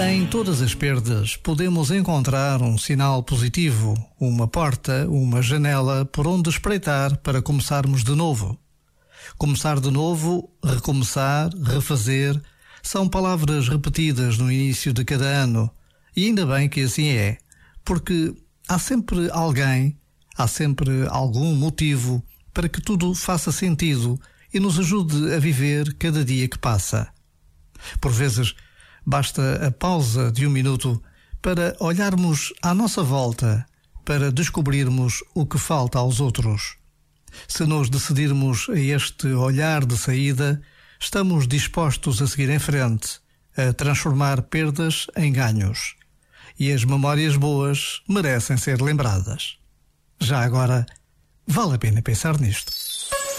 Em todas as perdas podemos encontrar um sinal positivo, uma porta, uma janela por onde espreitar para começarmos de novo. Começar de novo, recomeçar, refazer, são palavras repetidas no início de cada ano. E ainda bem que assim é, porque há sempre alguém, há sempre algum motivo para que tudo faça sentido e nos ajude a viver cada dia que passa. Por vezes, basta a pausa de um minuto para olharmos à nossa volta, para descobrirmos o que falta aos outros. Se nos decidirmos a este olhar de saída, estamos dispostos a seguir em frente, a transformar perdas em ganhos. E as memórias boas merecem ser lembradas. Já agora, vale a pena pensar nisto.